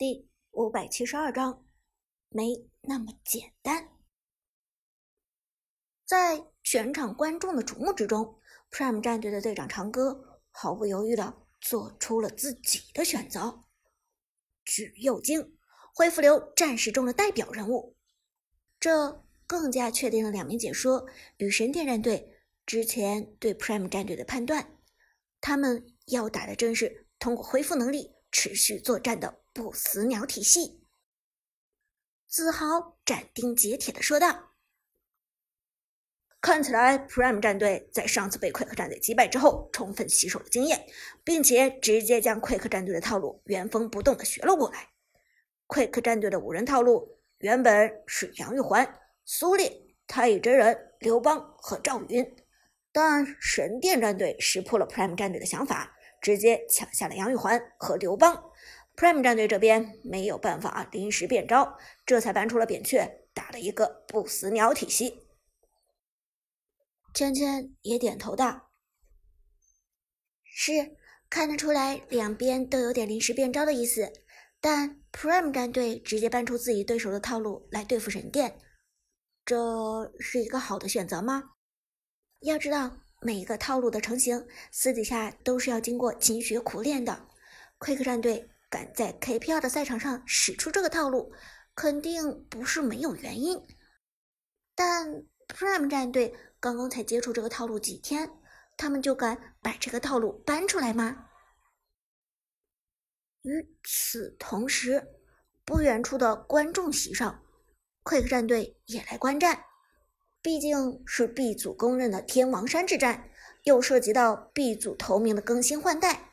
第五百七十二章，没那么简单。在全场观众的瞩目之中，Prime 战队的队长长歌毫不犹豫的做出了自己的选择——橘右京，恢复流战士中的代表人物。这更加确定了两名解说与神殿战队之前对 Prime 战队的判断：他们要打的正是通过恢复能力持续作战的。不死鸟体系，子豪斩钉截铁的说道：“看起来，Prime 战队在上次被 Quick 战队击败之后，充分吸收了经验，并且直接将 Quick 战队的套路原封不动的学了过来。Quick 战队的五人套路原本是杨玉环、苏烈、太乙真人、刘邦和赵云，但神殿战队识破了 Prime 战队的想法，直接抢下了杨玉环和刘邦。” Prime 战队这边没有办法临时变招，这才搬出了扁鹊，打了一个不死鸟体系。圈圈也点头道：“是，看得出来两边都有点临时变招的意思。但 Prime 战队直接搬出自己对手的套路来对付神殿，这是一个好的选择吗？要知道，每一个套路的成型，私底下都是要经过勤学苦练的。Quick 战队。”敢在 KPL 的赛场上使出这个套路，肯定不是没有原因。但 Prime 战队刚刚才接触这个套路几天，他们就敢把这个套路搬出来吗？与此同时，不远处的观众席上，Quick 战队也来观战。毕竟是 B 组公认的天王山之战，又涉及到 B 组头名的更新换代。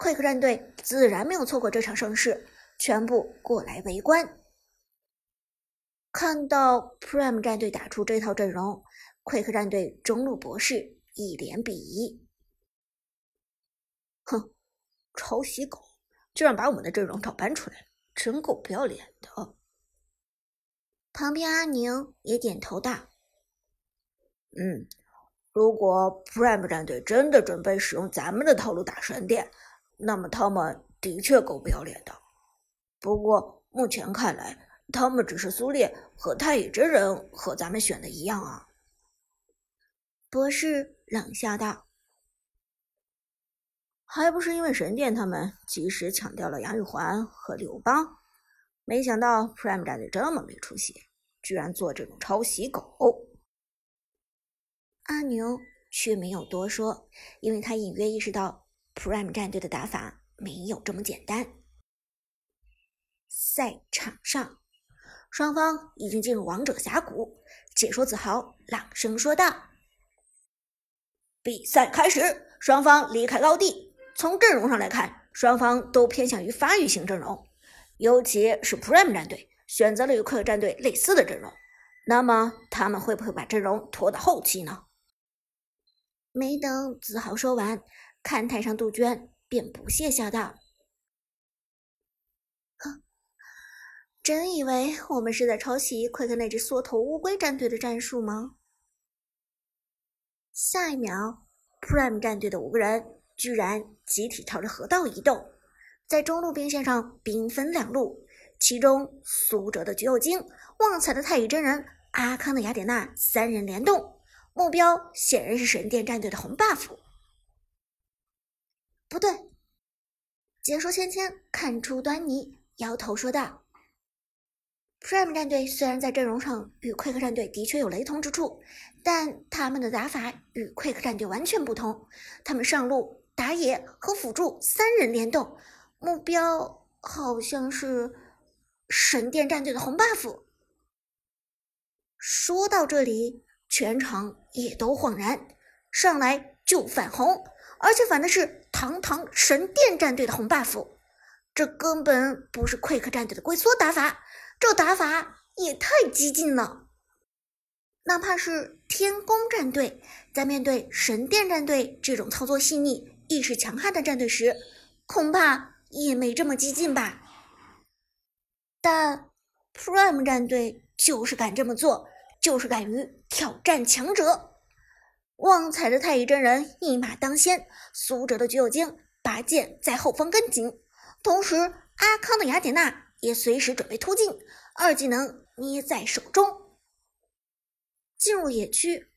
Quick 战队自然没有错过这场盛世，全部过来围观。看到 Prime 战队打出这套阵容，Quick 战队中路博士一脸鄙夷：“哼，抄袭狗，居然把我们的阵容照搬出来了，真够不要脸的。”旁边阿宁也点头道：“嗯，如果 Prime 战队真的准备使用咱们的套路打神殿。”那么他们的确够不要脸的，不过目前看来，他们只是苏烈和太乙真人和咱们选的一样啊。博士冷笑道：“还不是因为神殿他们及时抢掉了杨玉环和刘邦，没想到 Prime 战队这么没出息，居然做这种抄袭狗。”阿牛却没有多说，因为他隐约意识到。Prime 战队的打法没有这么简单。赛场上，双方已经进入王者峡谷。解说子豪朗声说道：“比赛开始，双方离开高地。从阵容上来看，双方都偏向于发育型阵容，尤其是 Prime 战队选择了与 Quick 战队类似的阵容。那么，他们会不会把阵容拖到后期呢？”没等子豪说完。看台上，杜鹃便不屑笑道：“哼，真以为我们是在抄袭 Quick 那只缩头乌龟战队的战术吗？”下一秒，Prime 战队的五个人居然集体朝着河道移动，在中路兵线上兵分两路，其中苏哲的橘右京、旺财的太乙真人、阿康的雅典娜三人联动，目标显然是神殿战队的红 buff。对，解说芊芊看出端倪，摇头说道：“Prime 战队虽然在阵容上与 Quick 战队的确有雷同之处，但他们的打法与 Quick 战队完全不同。他们上路打野和辅助三人联动，目标好像是神殿战队的红 buff。”说到这里，全场也都恍然，上来就反红。而且反的是堂堂神殿战队的红 buff，这根本不是 Quick 战队的龟缩打法，这打法也太激进了。哪怕是天宫战队在面对神殿战队这种操作细腻、意识强悍的战队时，恐怕也没这么激进吧。但 Prime 战队就是敢这么做，就是敢于挑战强者。旺财的太乙真人一马当先，苏哲的橘右京拔剑在后方跟紧，同时阿康的雅典娜也随时准备突进，二技能捏在手中。进入野区，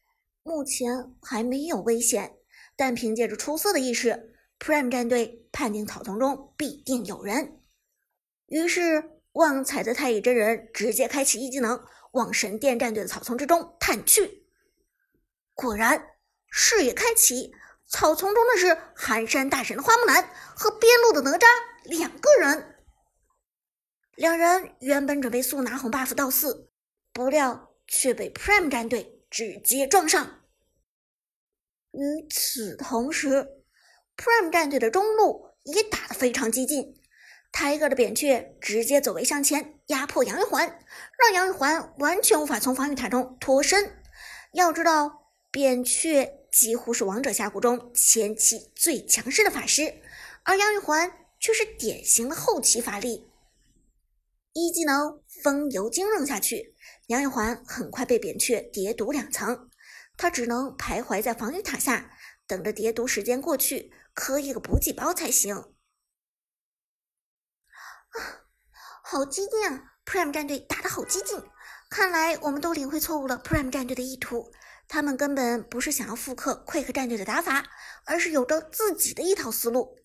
目前还没有危险，但凭借着出色的意识，Prime 战队判定草丛中必定有人。于是，旺财的太乙真人直接开启一技能，往神殿战队的草丛之中探去。果然，视野开启，草丛中的是寒山大神的花木兰和边路的哪吒两个人。两人原本准备速拿红 buff 到四，不料。却被 Prime 战队直接撞上。与此同时，Prime 战队的中路也打得非常激进。Tiger 的扁鹊直接走位向前，压迫杨玉环，让杨玉环完全无法从防御塔中脱身。要知道，扁鹊几乎是王者峡谷中前期最强势的法师，而杨玉环却是典型的后期法力。一技能风油精扔下去。杨玉环很快被扁鹊叠毒两层，他只能徘徊在防御塔下，等着叠毒时间过去，磕一个补给包才行。啊，好激进啊！Prime 战队打得好激进，看来我们都领会错误了 Prime 战队的意图，他们根本不是想要复刻 Quick 战队的打法，而是有着自己的一套思路。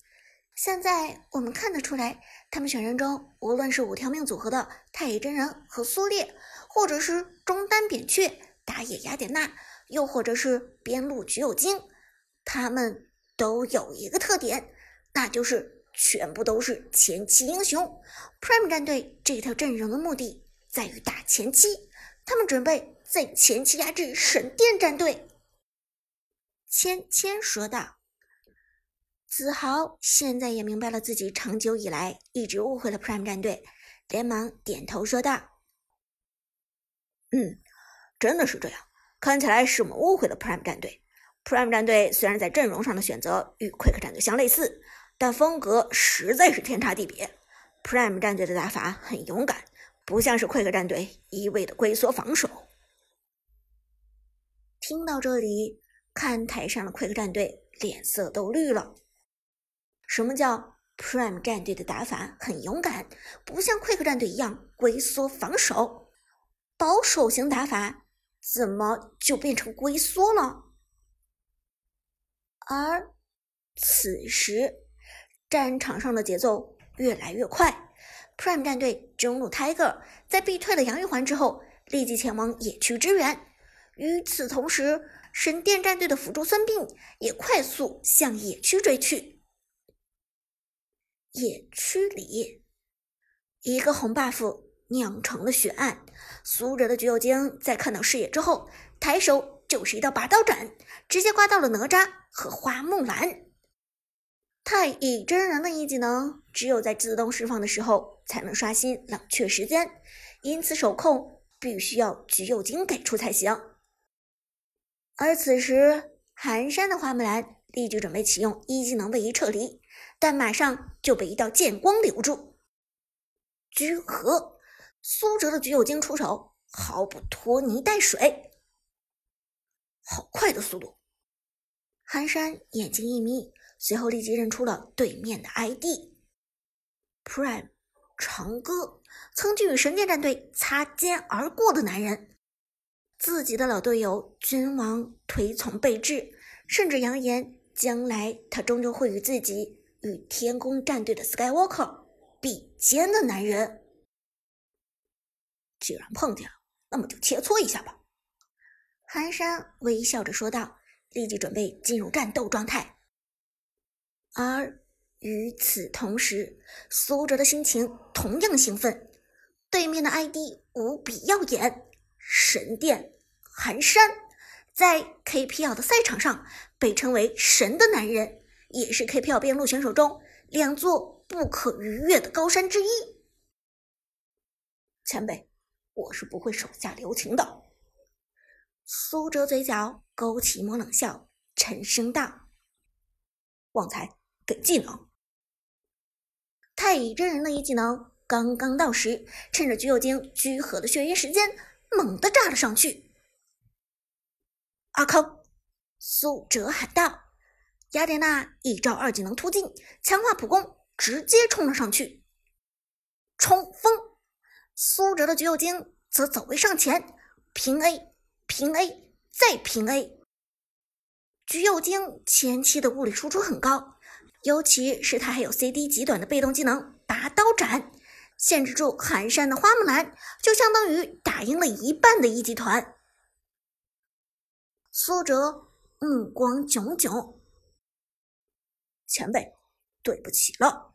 现在我们看得出来，他们选人中，无论是五条命组合的太乙真人和苏烈。或者是中单扁鹊、打野雅典娜，又或者是边路橘右京，他们都有一个特点，那就是全部都是前期英雄。Prime 战队这套阵容的目的在于打前期，他们准备在前期压制神殿战队。芊芊说道。子豪现在也明白了自己长久以来一直误会了 Prime 战队，连忙点头说道。嗯，真的是这样。看起来是我们误会了 Prime 战队。Prime 战队虽然在阵容上的选择与 Quick 战队相类似，但风格实在是天差地别。Prime 战队的打法很勇敢，不像是 Quick 战队一味的龟缩防守。听到这里，看台上的 Quick 战队脸色都绿了。什么叫 Prime 战队的打法很勇敢，不像 Quick 战队一样龟缩防守？保守型打法怎么就变成龟缩了？而此时战场上的节奏越来越快，Prime 战队中路 Tiger 在逼退了杨玉环之后，立即前往野区支援。与此同时，神殿战队的辅助孙膑也快速向野区追去。野区里，一个红 buff。酿成了血案，苏哲的橘右京在看到视野之后，抬手就是一道拔刀斩，直接刮到了哪吒和花木兰。太乙真人的一技能只有在自动释放的时候才能刷新冷却时间，因此手控必须要橘右京给出才行。而此时寒山的花木兰立即准备启用一技能位移撤离，但马上就被一道剑光留住，居合。苏哲的橘右京出手，毫不拖泥带水，好快的速度！寒山眼睛一眯，随后立即认出了对面的 ID，Prime 长歌，曾经与神剑战队擦肩而过的男人，自己的老队友君王推崇备至，甚至扬言将来他终究会与自己与天宫战队的 Skywalker 比肩的男人。既然碰见了，那么就切磋一下吧。”寒山微笑着说道，立即准备进入战斗状态。而与此同时，苏哲的心情同样兴奋。对面的 ID 无比耀眼，神殿寒山在 KPL 的赛场上被称为“神的男人”，也是 KPL 边路选手中两座不可逾越的高山之一。前辈。我是不会手下留情的。苏哲嘴角勾起一抹冷笑，沉声道：“旺财，给技能。”太乙真人的一技能刚刚到时，趁着橘右京居合的血晕时间，猛地炸了上去。阿康，苏哲喊道：“雅典娜一招二技能突进，强化普攻，直接冲了上去。”冲锋。苏哲的橘右京则走位上前，平 A，平 A，再平 A。橘右京前期的物理输出很高，尤其是他还有 CD 极短的被动技能拔刀斩，限制住寒山的花木兰，就相当于打赢了一半的一级团。苏哲目光炯炯，前辈，对不起了。